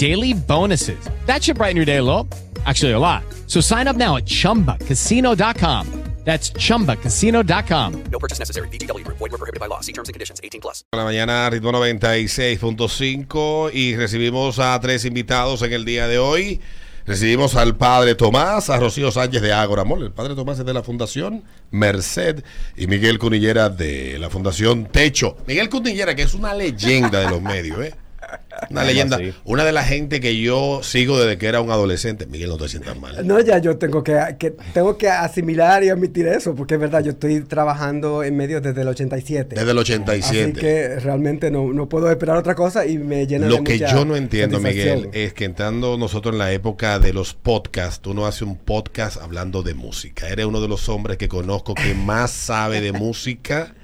daily bonuses. That should brighten your day a little. Actually, a lot. So sign up now at chumbacasino.com. That's chumbacasino.com. No purchase necessary. BGW. Void were prohibited by law. See terms and conditions. 18 plus. la mañana, ritmo 96.5 y recibimos a tres invitados en el día de hoy. Recibimos al padre Tomás, a Rocío Sánchez de Ágora Mall. El padre Tomás es de la Fundación Merced y Miguel Cunillera de la Fundación Techo. Miguel Cunillera, que es una leyenda de los medios, ¿eh? Una leyenda. Una de la gente que yo sigo desde que era un adolescente. Miguel, no te sientas mal. No, ya yo tengo que, que- tengo que asimilar y admitir eso, porque es verdad, yo estoy trabajando en medios desde el 87. Desde el 87. Así que realmente no, no puedo esperar otra cosa y me llena de Lo que mucha yo no entiendo. Miguel, es que entrando nosotros en la época de los podcasts, tú no haces un podcast hablando de música. Eres uno de los hombres que conozco que más sabe de música.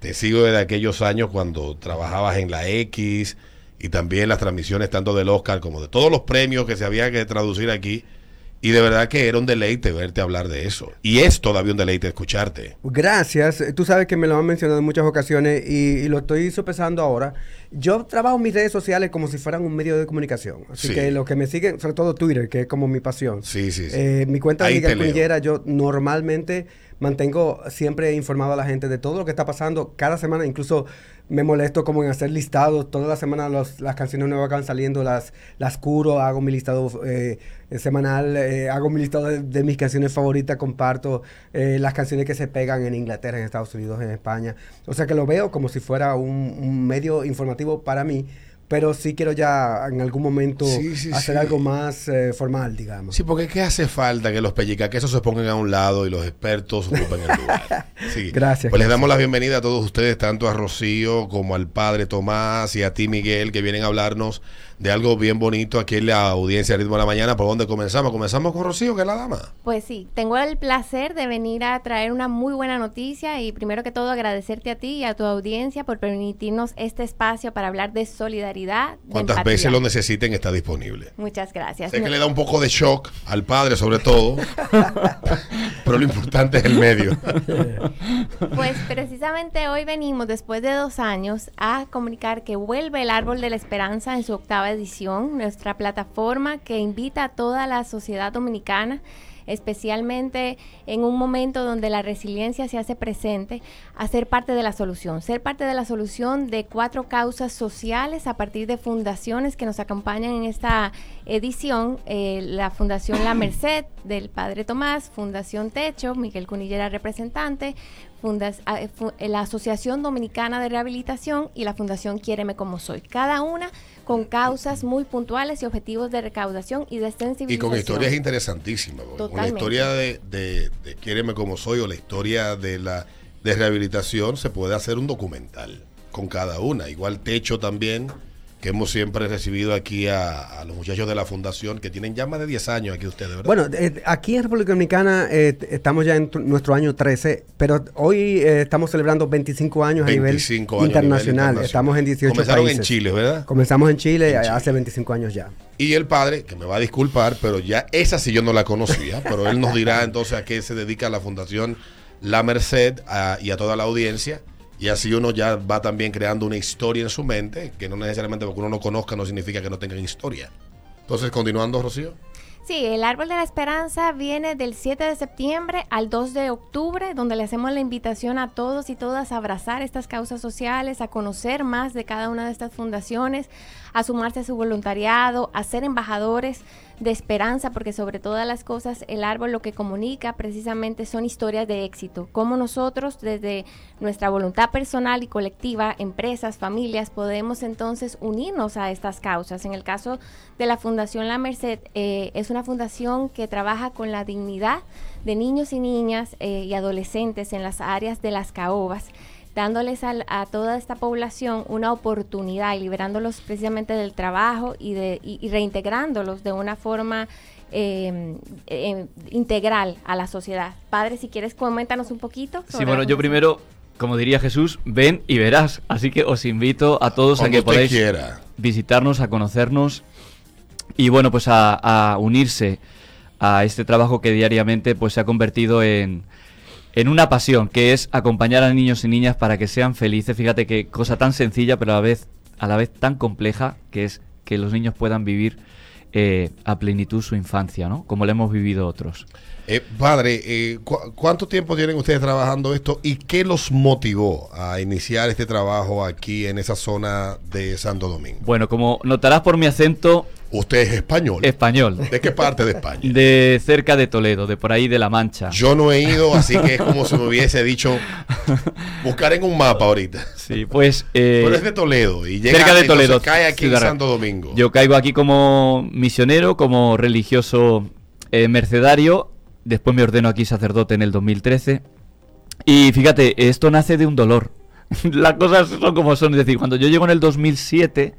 Te sigo desde aquellos años cuando trabajabas en la X y también las transmisiones tanto del Oscar como de todos los premios que se había que traducir aquí. Y de verdad que era un deleite verte hablar de eso. Y es todavía un deleite escucharte. Gracias. Eh, Tú sabes que me lo han mencionado en muchas ocasiones y, y lo estoy sopesando ahora. Yo trabajo mis redes sociales como si fueran un medio de comunicación. Así Sí. que los que me siguen, sobre todo Twitter, que es como mi pasión. Sí, sí, sí. Eh, mi cuenta de Miguel. Cunillera, yo normalmente mantengo siempre informado a la gente de todo lo que está pasando cada semana. Incluso me molesto como en hacer listados. Toda la semana las canciones nuevas van saliendo, las, las curo, hago mi listado eh, semanal, eh, hago mi listado de, de mis canciones favoritas, comparto eh, las canciones que se pegan en Inglaterra, en Estados Unidos, en España. O sea que lo veo como si fuera un, un medio informativo para mí. Pero sí quiero ya en algún momento Sí, sí, hacer sí. algo más eh, formal, digamos. Sí, porque es que hace falta que los pellicaquesos se pongan a un lado y los expertos ocupen el lugar. Sí. Gracias, Pues les damos la bienvenida a todos ustedes, tanto a Rocío como al padre Tomás y a ti, Miguel, que vienen a hablarnos de algo bien bonito aquí en la audiencia Ritmo de la Mañana. ¿Por dónde comenzamos? Comenzamos con Rocío, que es la dama. Pues sí, tengo el placer de venir a traer una muy buena noticia y primero que todo agradecerte a ti y a tu audiencia por permitirnos este espacio para hablar de solidaridad. de Cuantas empatía. veces lo necesiten, está disponible. Muchas gracias. Sé que le da un poco de shock al padre, sobre todo, pero lo importante es el medio. Pues precisamente hoy venimos, después de dos años, a comunicar que vuelve el Árbol de la Esperanza en su octava edición, nuestra plataforma que invita a toda la sociedad dominicana, especialmente en un momento donde la resiliencia se hace presente, a ser parte de la solución, ser parte de la solución de cuatro causas sociales a partir de fundaciones que nos acompañan en esta edición, eh, la Fundación La Merced del Padre Tomás, Fundación Techo, Miguel Cunillera representante, fundas- ah, eh, fu- eh, la Asociación Dominicana de Rehabilitación y la Fundación Quiéreme Como Soy. Cada una con causas muy puntuales y objetivos de recaudación y de Y sensibilización. con historias interesantísimas. porque Una Totalmente. historia de, de, de Quiéreme como soy o la historia de la de rehabilitación se puede hacer un documental con cada una. Igual Techo también, que hemos siempre recibido aquí a, a los muchachos de la fundación que tienen ya más de 10 años aquí ustedes, ¿verdad? Bueno, eh, aquí en República Dominicana eh, estamos ya en nuestro año 13, pero hoy eh, estamos celebrando 25 años 25 a nivel años a nivel internacional. internacional. Estamos en 18 Comenzaron países. en Chile, ¿verdad? Comenzamos en Chile En Chile. hace 25 años ya. Y el padre, que me va a disculpar, pero ya esa sí yo no la conocía, pero él nos dirá entonces a qué se dedica la Fundación La Merced a- y a toda la audiencia. Y así uno ya va también creando una historia en su mente, que no necesariamente porque uno no conozca no significa que no tengan historia. Entonces, continuando, Rocío. Sí, el Árbol de la Esperanza viene del 7 de septiembre al 2 de octubre, donde le hacemos la invitación a todos y todas a abrazar estas causas sociales, a conocer más de cada una de estas fundaciones, a sumarse a su voluntariado, a ser embajadores de esperanza, porque sobre todas las cosas el árbol lo que comunica precisamente son historias de éxito, cómo nosotros desde nuestra voluntad personal y colectiva, empresas, familias, podemos entonces unirnos a estas causas. En el caso de la Fundación La Merced, eh, es una fundación que trabaja con la dignidad de niños y niñas eh, y adolescentes en las áreas de las caobas dándoles al- a, toda esta población una oportunidad y liberándolos precisamente del trabajo y, de, y, y reintegrándolos de una forma eh, eh, integral a la sociedad. Padre, si quieres, coméntanos un poquito. Sí, bueno, yo primero, como diría Jesús, ven y verás. Así que os invito a todos Cuando a que podáis quiera. visitarnos, a conocernos y bueno, pues a, a unirse a este trabajo que diariamente pues se ha convertido en, en una pasión, que es acompañar a niños y niñas para que sean felices. Fíjate qué cosa tan sencilla, pero a la vez, a la vez tan compleja, que es que los niños puedan vivir eh, a plenitud su infancia, ¿no? Como lo hemos vivido otros. Eh, padre, eh, ¿cu- ¿cuánto tiempo tienen ustedes trabajando esto y qué los motivó a iniciar este trabajo aquí en esa zona de Santo Domingo? Bueno, como notarás por mi acento Usted es español. español, ¿De qué parte de España? de cerca de Toledo, de por ahí de La Mancha. Yo no he ido, así que es como si me hubiese dicho buscar en un mapa ahorita. Sí, pues... eh, Pero es de Toledo y llega cerca de Toledo. cae aquí en. Santo Domingo. Yo caigo aquí como misionero, como religioso eh, mercedario. Después me ordeno aquí sacerdote en el 2013. Y fíjate, esto nace de un dolor. Las cosas son como son. Es decir, cuando yo llego en el 2007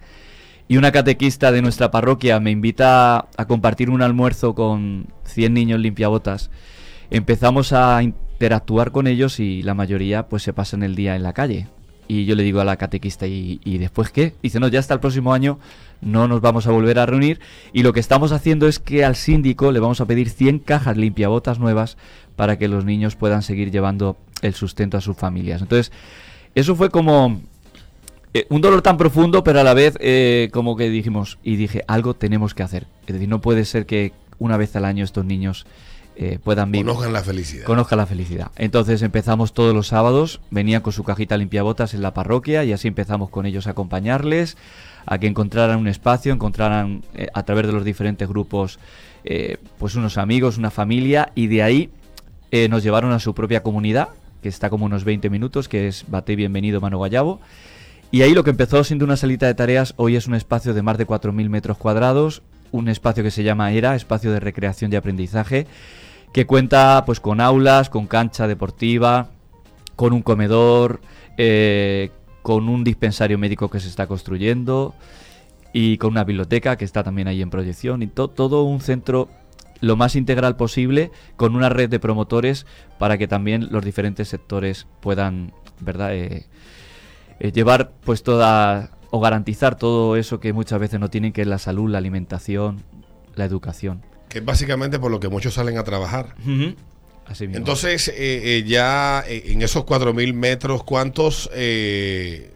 y una catequista de nuestra parroquia me invita a compartir un almuerzo con 100 niños limpiabotas, empezamos a interactuar con ellos y la mayoría pues se pasan el día en la calle. Y yo le digo a la catequista, ¿y, después qué? Dice, no, ya hasta el próximo año no nos vamos a volver a reunir. Y lo que estamos haciendo es que al síndico le vamos a pedir 100 cajas limpiabotas nuevas para que los niños puedan seguir llevando el sustento a sus familias. Entonces, eso fue como eh, un dolor tan profundo, pero a la vez eh, como que dijimos, y dije, algo tenemos que hacer. Es decir, no puede ser que una vez al año estos niños eh, puedan vivir. Conozcan la felicidad. Conozca la felicidad. Entonces empezamos todos los sábados, venían con su cajita limpiabotas en la parroquia y así empezamos con ellos a acompañarles, a que encontraran un espacio, encontraran eh, a través de los diferentes grupos pues unos amigos, una familia y de ahí nos llevaron a su propia comunidad, que está como unos 20 minutos, que es Bate Bienvenido Mano Guayabo. Y ahí lo que empezó siendo una salita de tareas, hoy es un espacio de más de 4.000 metros cuadrados, un espacio que se llama ERA, espacio de recreación y aprendizaje, que cuenta pues con aulas, con cancha deportiva, con un comedor, eh, con un dispensario médico que se está construyendo y con una biblioteca que está también ahí en proyección y to- todo un centro lo más integral posible con una red de promotores para que también los diferentes sectores puedan, ¿verdad? Eh, eh, llevar pues toda o garantizar todo eso que muchas veces no tienen que es la salud, la alimentación, la educación. Que es básicamente por lo que muchos salen a trabajar. Así mismo. Entonces, eh, eh, ya eh, en esos 4.000 metros, ¿cuántos eh,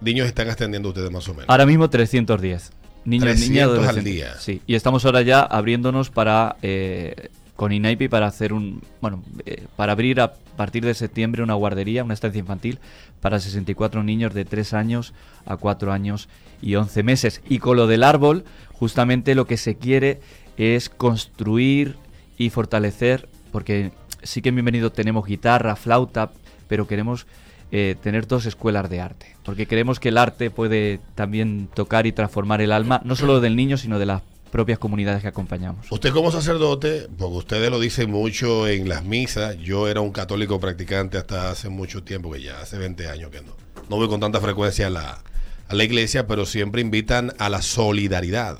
niños están atendiendo ustedes más o menos? Ahora mismo 310. Niños, 300 niñas, al día. Sí, y estamos ahora ya abriéndonos para eh, con INAIPI para hacer un bueno, eh, para abrir a partir de septiembre una guardería, una estancia infantil para 64 niños de 3 años a 4 años y 11 meses. Y con lo del árbol, justamente lo que se quiere es construir y fortalecer porque sí que en Bienvenido tenemos guitarra, flauta, pero queremos eh, tener dos escuelas de arte, porque creemos que el arte puede también tocar y transformar el alma, no solo del niño, sino de las propias comunidades que acompañamos. Usted como sacerdote, porque ustedes lo dicen mucho en las misas, yo era un católico practicante hasta hace mucho tiempo, que ya hace 20 años que no. No voy con tanta frecuencia a la, a la iglesia, pero siempre invitan a la solidaridad.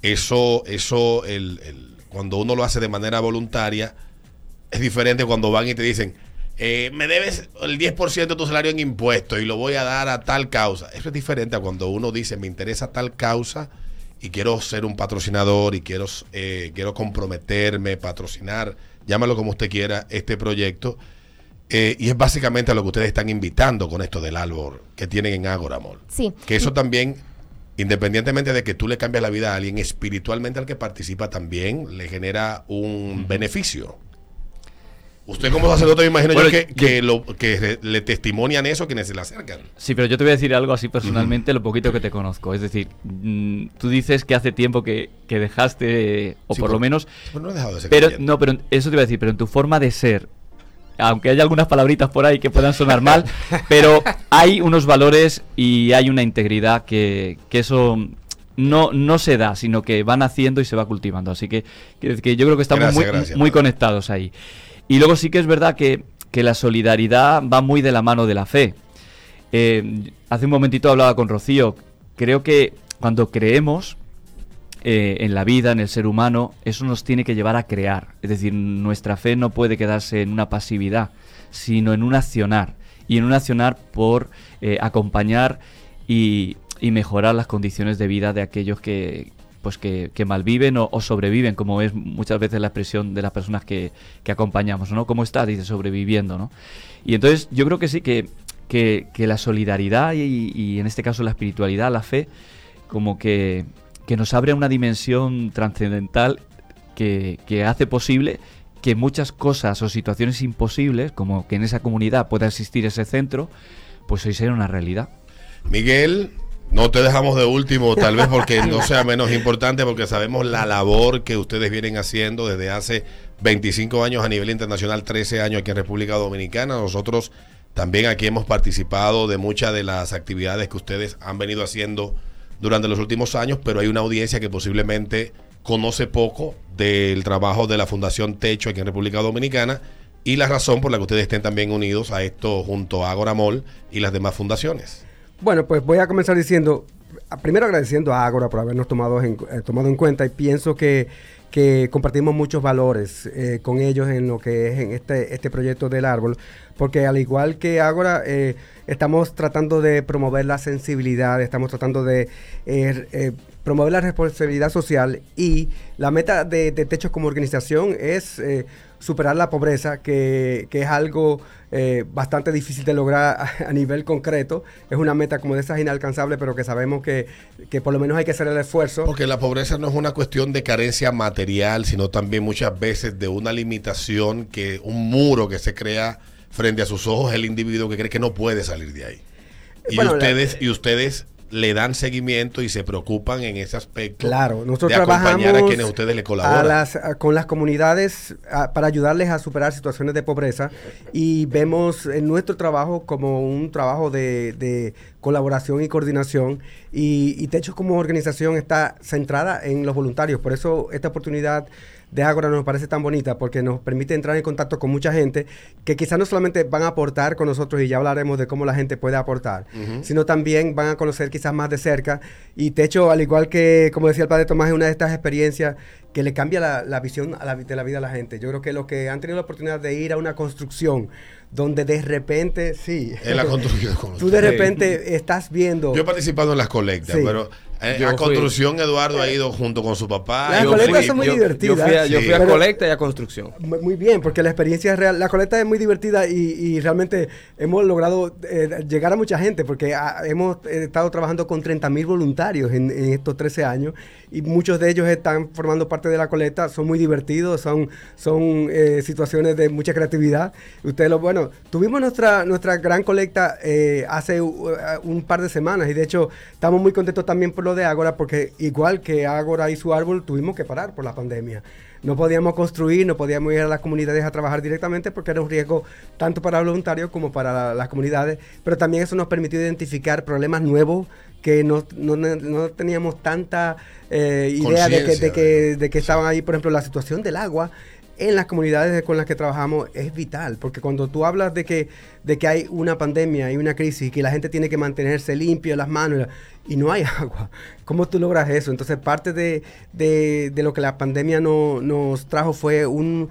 Eso, eso, el, el- cuando uno lo hace de manera voluntaria, es diferente cuando van y te dicen, eh, me debes el 10% de tu salario en impuestos y lo voy a dar a tal causa. Eso es diferente a cuando uno dice, me interesa tal causa y quiero ser un patrocinador y quiero, eh, quiero comprometerme, patrocinar, llámalo como usted quiera, este proyecto. Eh, y es básicamente a lo que ustedes están invitando con esto del árbol que tienen en Ágora Mall. Sí. Que eso también, independientemente de que tú le cambias la vida a alguien, espiritualmente al que participa también le genera un beneficio. Usted como sacerdote me imagino Bueno, yo que, que lo, que le testimonian eso a quienes se le acercan. Sí, pero yo te voy a decir algo así personalmente, lo poquito que te conozco. Es decir, mm, tú dices que hace tiempo que, que dejaste, o Sí, por por- lo menos... Pero no he dejado de ser Pero, creyente. no, pero eso te iba a decir, pero en tu forma de ser, aunque haya algunas palabritas por ahí que puedan sonar mal, pero hay unos valores y hay una integridad que, que eso no, no se da, sino que van haciendo y se va cultivando. Así que, que, yo creo que estamos Gracias, muy, gracias, muy conectados ahí. Y luego sí que es verdad que, que la solidaridad va muy de la mano de la fe. Eh, hace un momentito hablaba con Rocío. Creo que cuando creemos eh, en la vida, en el ser humano, eso nos tiene que llevar a crear. Es decir, nuestra fe no puede quedarse en una pasividad, sino en un accionar. Y en un accionar por eh, acompañar y, y mejorar las condiciones de vida de aquellos que pues que, que malviven o, sobreviven, como es muchas veces la expresión de las personas que, que acompañamos, ¿no? ¿Cómo está? Dice, sobreviviendo, ¿no? Y entonces yo creo que sí, que, que, que la solidaridad y, y en este caso la espiritualidad, la fe, como que, que nos abre a una dimensión trascendental que, que hace posible que muchas cosas o situaciones imposibles, como que en esa comunidad pueda existir ese centro, pues hoy sea una realidad. Miguel, no te dejamos de último, tal vez porque no sea menos importante, porque sabemos la labor que ustedes vienen haciendo desde hace 25 años a nivel internacional, 13 años aquí en República Dominicana. Nosotros también aquí hemos participado de muchas de las actividades que ustedes han venido haciendo durante los últimos años, pero hay una audiencia que posiblemente conoce poco del trabajo de la Fundación Techo aquí en República Dominicana y la razón por la que ustedes estén también unidos a esto junto a Agora Mall y las demás fundaciones. Bueno, pues voy a comenzar diciendo, primero agradeciendo a Ágora por habernos tomado en, eh, tomado en cuenta y pienso que, que compartimos muchos valores eh, con ellos en lo que es en este, este proyecto del árbol, porque al igual que Ágora, eh, estamos tratando de promover la sensibilidad, estamos tratando de eh, eh, promover la responsabilidad social y la meta de, Techos como organización es superar la pobreza, que, que es algo bastante difícil de lograr a, a nivel concreto. Es una meta como de esas inalcanzables, pero que sabemos que, que por lo menos hay que hacer el esfuerzo. Porque la pobreza no es una cuestión de carencia material, sino también muchas veces de una limitación, que un muro que se crea frente a sus ojos el individuo que cree que no puede salir de ahí. Y Bueno, la- ustedes y ustedes le dan seguimiento y se preocupan en ese aspecto Claro, nosotros de acompañar trabajamos a quienes ustedes le colaboran. a las- a- con las comunidades a- para ayudarles a superar situaciones de pobreza y vemos en nuestro trabajo como un trabajo de, de colaboración y coordinación y, y Techo como organización está centrada en los voluntarios. Por eso esta oportunidad de Ágora nos parece tan bonita porque nos permite entrar en contacto con mucha gente que quizás no solamente van a aportar con nosotros y ya hablaremos de cómo la gente puede aportar, sino también van a conocer quizás más de cerca. Y Techo, al igual que, como decía el padre Tomás, es una de estas experiencias que le cambia la, la visión a la vi- de la vida a la gente. Yo creo que los que han tenido la oportunidad de ir a una construcción donde de repente, sí, En la construcción. con tú de repente estás viendo... Yo he participado en las colectas, Sí. pero eh, a fui- construcción Eduardo ha ido junto con su papá. Las colectas son muy divertidas. Yo fui a, yo Sí. fui a colecta y a construcción. Mu- Muy bien, porque la experiencia es real. La colecta es muy divertida y, y realmente hemos logrado eh, llegar a mucha gente porque ah, hemos eh, estado trabajando con 30 mil voluntarios en, en estos 13 años y muchos de ellos están formando parte de la colecta. Son muy divertidos, son, son eh, situaciones de mucha creatividad. Ustedes lo, bueno, tuvimos nuestra, nuestra gran colecta eh, hace uh, un par de semanas y de hecho estamos muy contentos también por lo de Ágora porque igual que Ágora y su árbol tuvimos que parar por la pandemia. No podíamos construir, no podíamos ir a las comunidades a trabajar directamente porque era un riesgo tanto para los voluntarios como para la- las comunidades, pero también eso nos permitió identificar problemas nuevos que no, no- no teníamos tanta eh, idea de que, de, que, de que estaban ahí. Por ejemplo, la situación del agua en las comunidades con las que trabajamos es vital, porque cuando tú hablas de que, de que hay una pandemia, hay una crisis y que la gente tiene que mantenerse limpio las manos y no hay agua, ¿cómo tú logras eso? Entonces parte de, de- de lo que la pandemia no- nos trajo fue un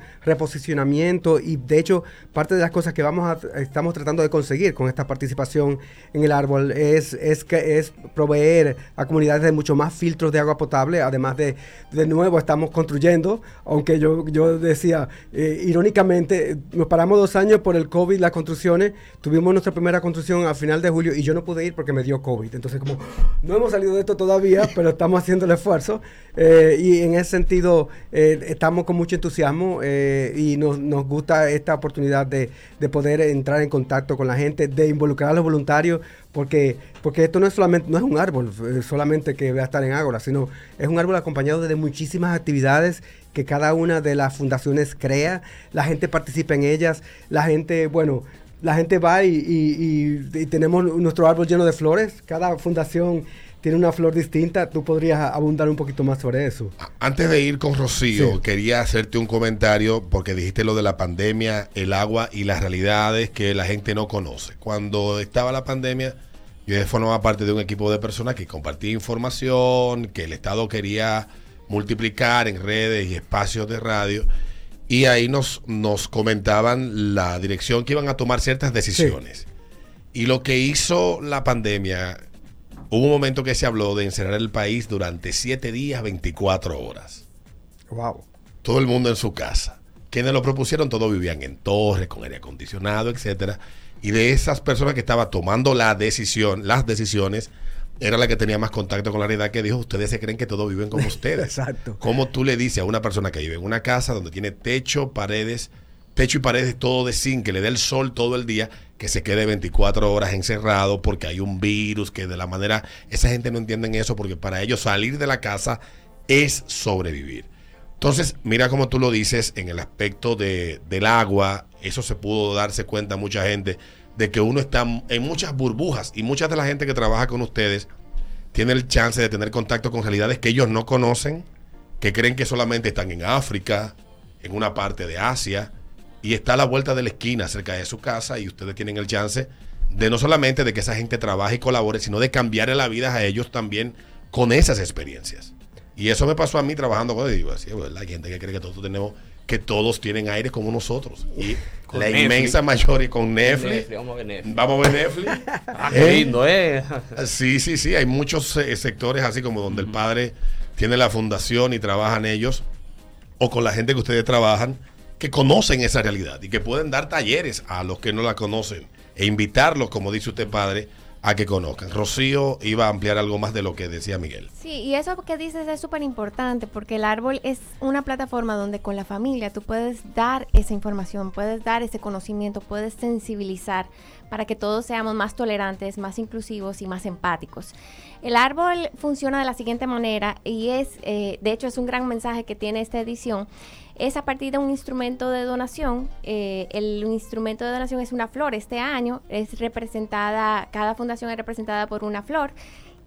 reposicionamiento y de hecho parte de las cosas que vamos a, estamos tratando de conseguir con esta participación en el árbol es, es, que, es proveer a comunidades de mucho más filtros de agua potable, además de, de nuevo estamos construyendo, aunque yo, yo decía, eh, irónicamente, nos paramos dos años por el COVID, las construcciones, tuvimos nuestra primera construcción a final de julio y yo no pude ir porque me dio COVID. Entonces, como no hemos salido de esto todavía, pero estamos haciendo el esfuerzo eh, y en ese sentido eh, estamos con mucho entusiasmo eh, y nos, nos gusta esta oportunidad de, de poder entrar en contacto con la gente, de involucrar a los voluntarios, porque, porque esto no es solamente, no es un árbol solamente que va a estar en Ágora, sino es un árbol acompañado de muchísimas actividades que cada una de las fundaciones crea, la gente participa en ellas, la gente, bueno, la gente va y, y- y- y tenemos nuestro árbol lleno de flores, cada fundación tiene una flor distinta, tú podrías abundar un poquito más sobre eso. Antes de ir con Rocío, Sí. quería hacerte un comentario porque dijiste lo de la pandemia, el agua y las realidades que la gente no conoce. Cuando estaba la pandemia, yo formaba parte de un equipo de personas que compartía información, que el Estado quería multiplicar en redes y espacios de radio. Y ahí nos, nos comentaban la dirección que iban a tomar ciertas decisiones. Y lo que hizo la pandemia, hubo un momento que se habló de encerrar el país durante 7 días, 24 horas. Wow. Todo el mundo en su casa. Quienes lo propusieron, todos vivían en torres, con aire acondicionado, etcétera. Y de esas personas que estaban tomando la decisión, las decisiones, era la que tenía más contacto con la realidad que dijo, ustedes se creen que todos viven como ustedes. Exacto. ¿Cómo tú le dices a una persona que vive en una casa donde tiene techo, paredes, techo y paredes todo de zinc, que le dé el sol todo el día, que se quede 24 horas encerrado porque hay un virus, que de la manera, esa gente no entiende eso porque para ellos salir de la casa es sobrevivir. Entonces, mira como tú lo dices en el aspecto de, del agua, eso se pudo darse cuenta mucha gente de que uno está en muchas burbujas y mucha de la gente que trabaja con ustedes tiene el chance de tener contacto con realidades que ellos no conocen, que creen que solamente están en África, en una parte de Asia, y está a la vuelta de la esquina cerca de su casa y ustedes tienen el chance de no solamente de que esa gente trabaje y colabore, sino de cambiarle la vida a ellos también con esas experiencias. Y eso me pasó a mí trabajando con digo, así, ¿verdad? Hay gente que cree que todos tenemos, que todos tienen aire como nosotros. Y Con la Netflix. inmensa mayoría con Netflix. Netflix, vamos a ver Netflix. Vamos a ver Netflix. Ah, qué ¿Eh? lindo, ¿eh? Sí, sí, sí. Hay muchos eh, sectores así como donde el padre tiene la fundación y trabajan ellos, o con la gente que ustedes trabajan, que conocen esa realidad y que pueden dar talleres a los que no la conocen e invitarlos, como dice usted, padre, a que conozcan. Rocío iba a ampliar algo más de lo que decía Miguel. Sí, y eso que dices es súper importante porque el árbol es una plataforma donde con la familia tú puedes dar esa información, puedes dar ese conocimiento, puedes sensibilizar para que todos seamos más tolerantes, más inclusivos y más empáticos. El árbol funciona de la siguiente manera y es, eh, de hecho es un gran mensaje que tiene esta edición, es a partir de un instrumento de donación. eh, el instrumento de donación es una flor. Este año es representada, cada fundación es representada por una flor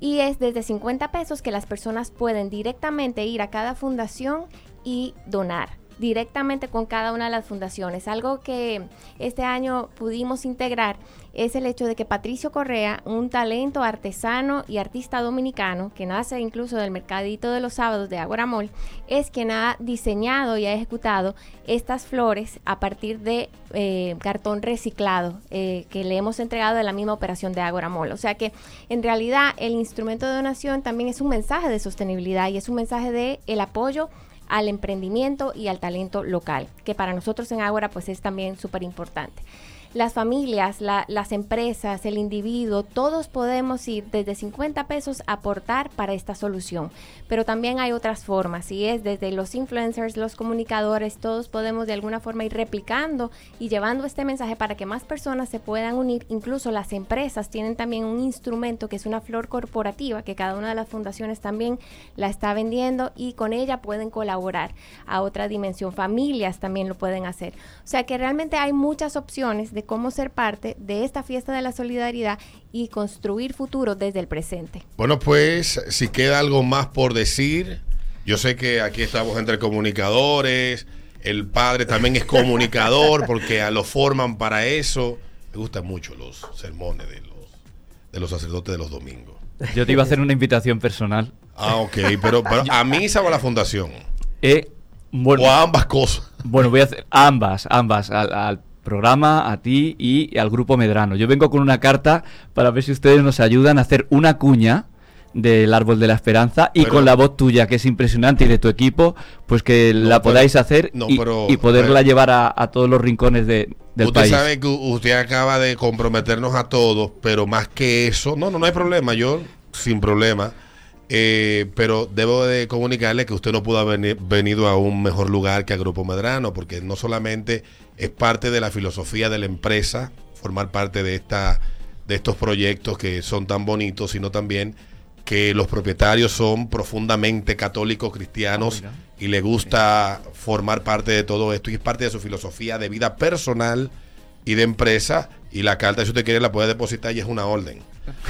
y es desde 50 pesos que las personas pueden directamente ir a cada fundación y donar directamente con cada una de las fundaciones. Algo que este año pudimos integrar es el hecho de que Patricio Correa, un talento artesano y artista dominicano que nace incluso del mercadito de los sábados de Agora Mall, es quien ha diseñado y ha ejecutado estas flores a partir de eh, cartón reciclado eh, que le hemos entregado de la misma operación de Agora Mall. O sea que en realidad el instrumento de donación también es un mensaje de sostenibilidad y es un mensaje de el apoyo al emprendimiento y al talento local, que para nosotros en Ágora pues es también súper importante. Las familias, la- las empresas, el individuo, todos podemos ir desde 50 pesos a aportar para esta solución. Pero también hay otras formas y es desde los influencers, los comunicadores, todos podemos de alguna forma ir replicando y llevando este mensaje para que más personas se puedan unir. Incluso las empresas tienen también un instrumento que es una flor corporativa que cada una de las fundaciones también la está vendiendo y con ella pueden colaborar a otra dimensión. Familias también lo pueden hacer. O sea que realmente hay muchas opciones de cómo ser parte de esta fiesta de la solidaridad y construir futuro desde el presente. Bueno, pues si queda algo más por decir, yo sé que aquí estamos entre comunicadores, el padre también es comunicador porque a lo forman para eso. Me gustan mucho los sermones de los, de los sacerdotes de los domingos. Yo te iba a hacer una invitación personal. Ah, ok, pero, pero a misa o a la fundación. Eh, bueno, O a ambas cosas. Bueno, voy a hacer ambas, ambas, al, al programa, a ti y al grupo Medrano. Yo vengo con una carta para ver si ustedes nos ayudan a hacer una cuña del árbol de la esperanza y Pero- con la voz tuya que es impresionante y de tu equipo pues que No, la pero- podáis hacer no, y, pero- y poderla llevar a, a todos los rincones de- del usted país sabe que usted acaba de comprometernos a todos, pero más que eso, no, no, no hay problema, yo sin problema. Eh, pero debo de comunicarle que usted no pudo haber veni- venido a un mejor lugar que a Grupo Medrano, porque no solamente es parte de la filosofía de la empresa, formar parte de esta, de estos proyectos que son tan bonitos, sino también que los propietarios son profundamente católicos cristianos y le gusta formar parte de todo esto y es parte de su filosofía de vida personal y de empresa y la carta si usted quiere la puede depositar y es una orden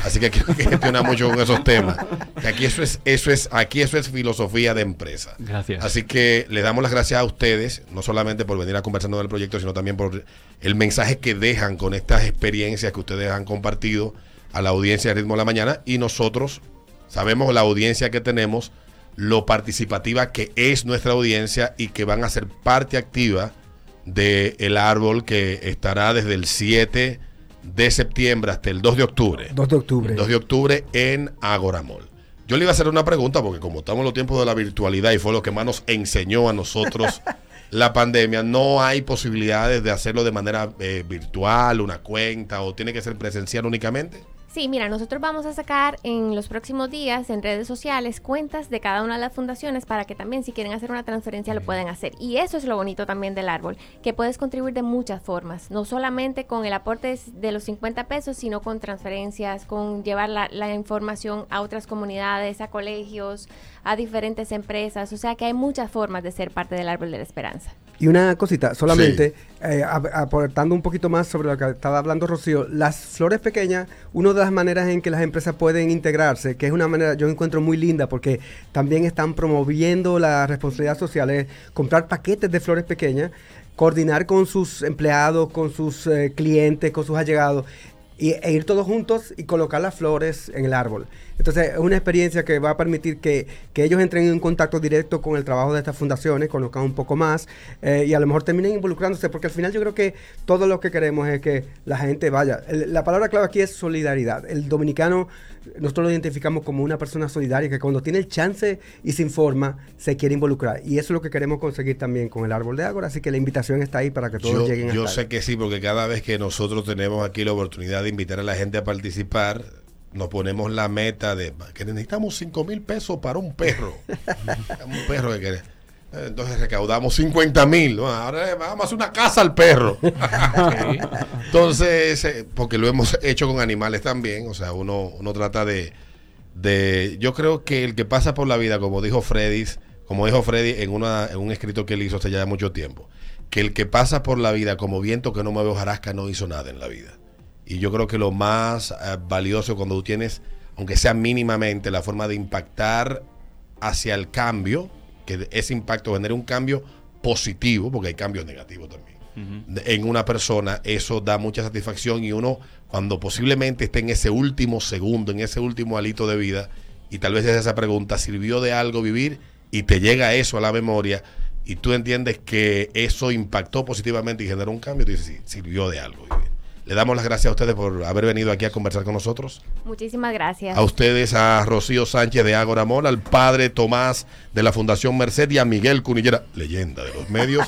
así que quiero que gestiona mucho con esos temas. Que aquí eso es eso es aquí eso es filosofía de empresa. Gracias. así que le damos las gracias a ustedes no solamente por venir a conversarnos del proyecto sino también por el mensaje que dejan con estas experiencias que ustedes han compartido a la audiencia de Ritmo de la Mañana. Y nosotros sabemos la audiencia que tenemos, lo participativa que es nuestra audiencia y que van a ser parte activa del el árbol que estará desde el 7 de septiembre hasta el 2 de octubre. 2 de octubre. 2 de octubre en Agoramol. Yo le iba a hacer una pregunta porque como estamos en los tiempos de la virtualidad y fue lo que más nos enseñó a nosotros la pandemia, no hay posibilidades de hacerlo de manera eh, virtual, una cuenta o tiene que ser presencial únicamente. Sí, mira, nosotros vamos a sacar en los próximos días en redes sociales cuentas de cada una de las fundaciones para que también si quieren hacer una transferencia lo puedan hacer. Y eso es lo bonito también del árbol, que puedes contribuir de muchas formas, no solamente con el aporte de los 50 pesos, sino con transferencias, con llevar la, la información a otras comunidades, a colegios, a diferentes empresas. O sea que hay muchas formas de ser parte del árbol de la esperanza. Y una cosita, solamente eh, ap- aportando un poquito más sobre lo que estaba hablando Rocío, las flores pequeñas, una de las maneras en que las empresas pueden integrarse, que es una manera yo encuentro muy linda porque también están promoviendo la responsabilidad social, es comprar paquetes de flores pequeñas, coordinar con sus empleados, con sus eh, clientes, con sus allegados. Y, e ir todos juntos y colocar las flores en el árbol. Entonces, es una experiencia que va a permitir que, que ellos entren en contacto directo con el trabajo de estas fundaciones, conozcan un poco más eh, y a lo mejor terminen involucrándose, porque al final yo creo que todo lo que queremos es que la gente vaya. La palabra clave aquí es solidaridad. El dominicano, nosotros lo identificamos como una persona solidaria que cuando tiene el chance y se informa, se quiere involucrar. Y eso es lo que queremos conseguir también con el árbol de Ágora, así que la invitación está ahí para que todos Yo, lleguen a yo sé que sí, porque cada vez que nosotros tenemos aquí la oportunidad de invitar a la gente a participar, nos ponemos la meta de que necesitamos 5 mil pesos para un perro. un perro que quiere. Entonces recaudamos 50 mil. Ahora vamos a hacer una casa al perro. Entonces, eh, porque lo hemos hecho con animales también. O sea, uno, uno trata de, de. Yo creo que el que pasa por la vida, como dijo Freddy, como dijo Freddy en, una, en un escrito que él hizo hace ya mucho tiempo, que el que pasa por la vida como viento que no mueve hojarasca no hizo nada en la vida. Y yo creo que lo más eh, valioso cuando tú tienes, aunque sea mínimamente, la forma de impactar hacia el cambio, que ese impacto genere un cambio positivo, porque hay cambios negativos también, en una persona, eso da mucha satisfacción y uno, cuando posiblemente esté en ese último segundo, en ese último alito de vida, y tal vez es esa pregunta, ¿sirvió de algo vivir? Y te llega eso a la memoria, y tú entiendes que eso impactó positivamente y generó un cambio, tú dices, sí, sirvió de algo vivir. Le damos las gracias a ustedes por haber venido aquí a conversar con nosotros. Muchísimas gracias. A ustedes, a Rocío Sánchez de Ágora Mall, al padre Tomás de la Fundación Merced y a Miguel Cunillera, leyenda de los medios,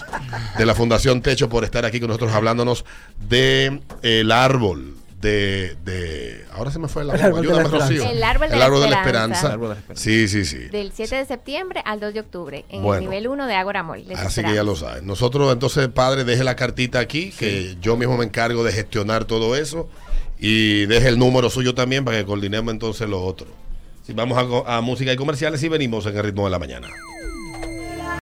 de la Fundación Techo, por estar aquí con nosotros hablándonos de el árbol de, de- ahora se me fue la El árbol de la Ayúdame, esperanza. Rocío. El árbol de la esperanza. El árbol de la esperanza. Sí, sí, sí. Del 7 de septiembre al 2 de octubre, en Bueno. el nivel 1 de Ágora Mall. Así que ya lo saben. Nosotros, entonces, padre, deje la cartita aquí, que yo mismo me encargo de gestionar todo eso. Y deje el número suyo también para que coordinemos entonces lo otro. Si vamos a, a música y comerciales y venimos en el ritmo de la mañana.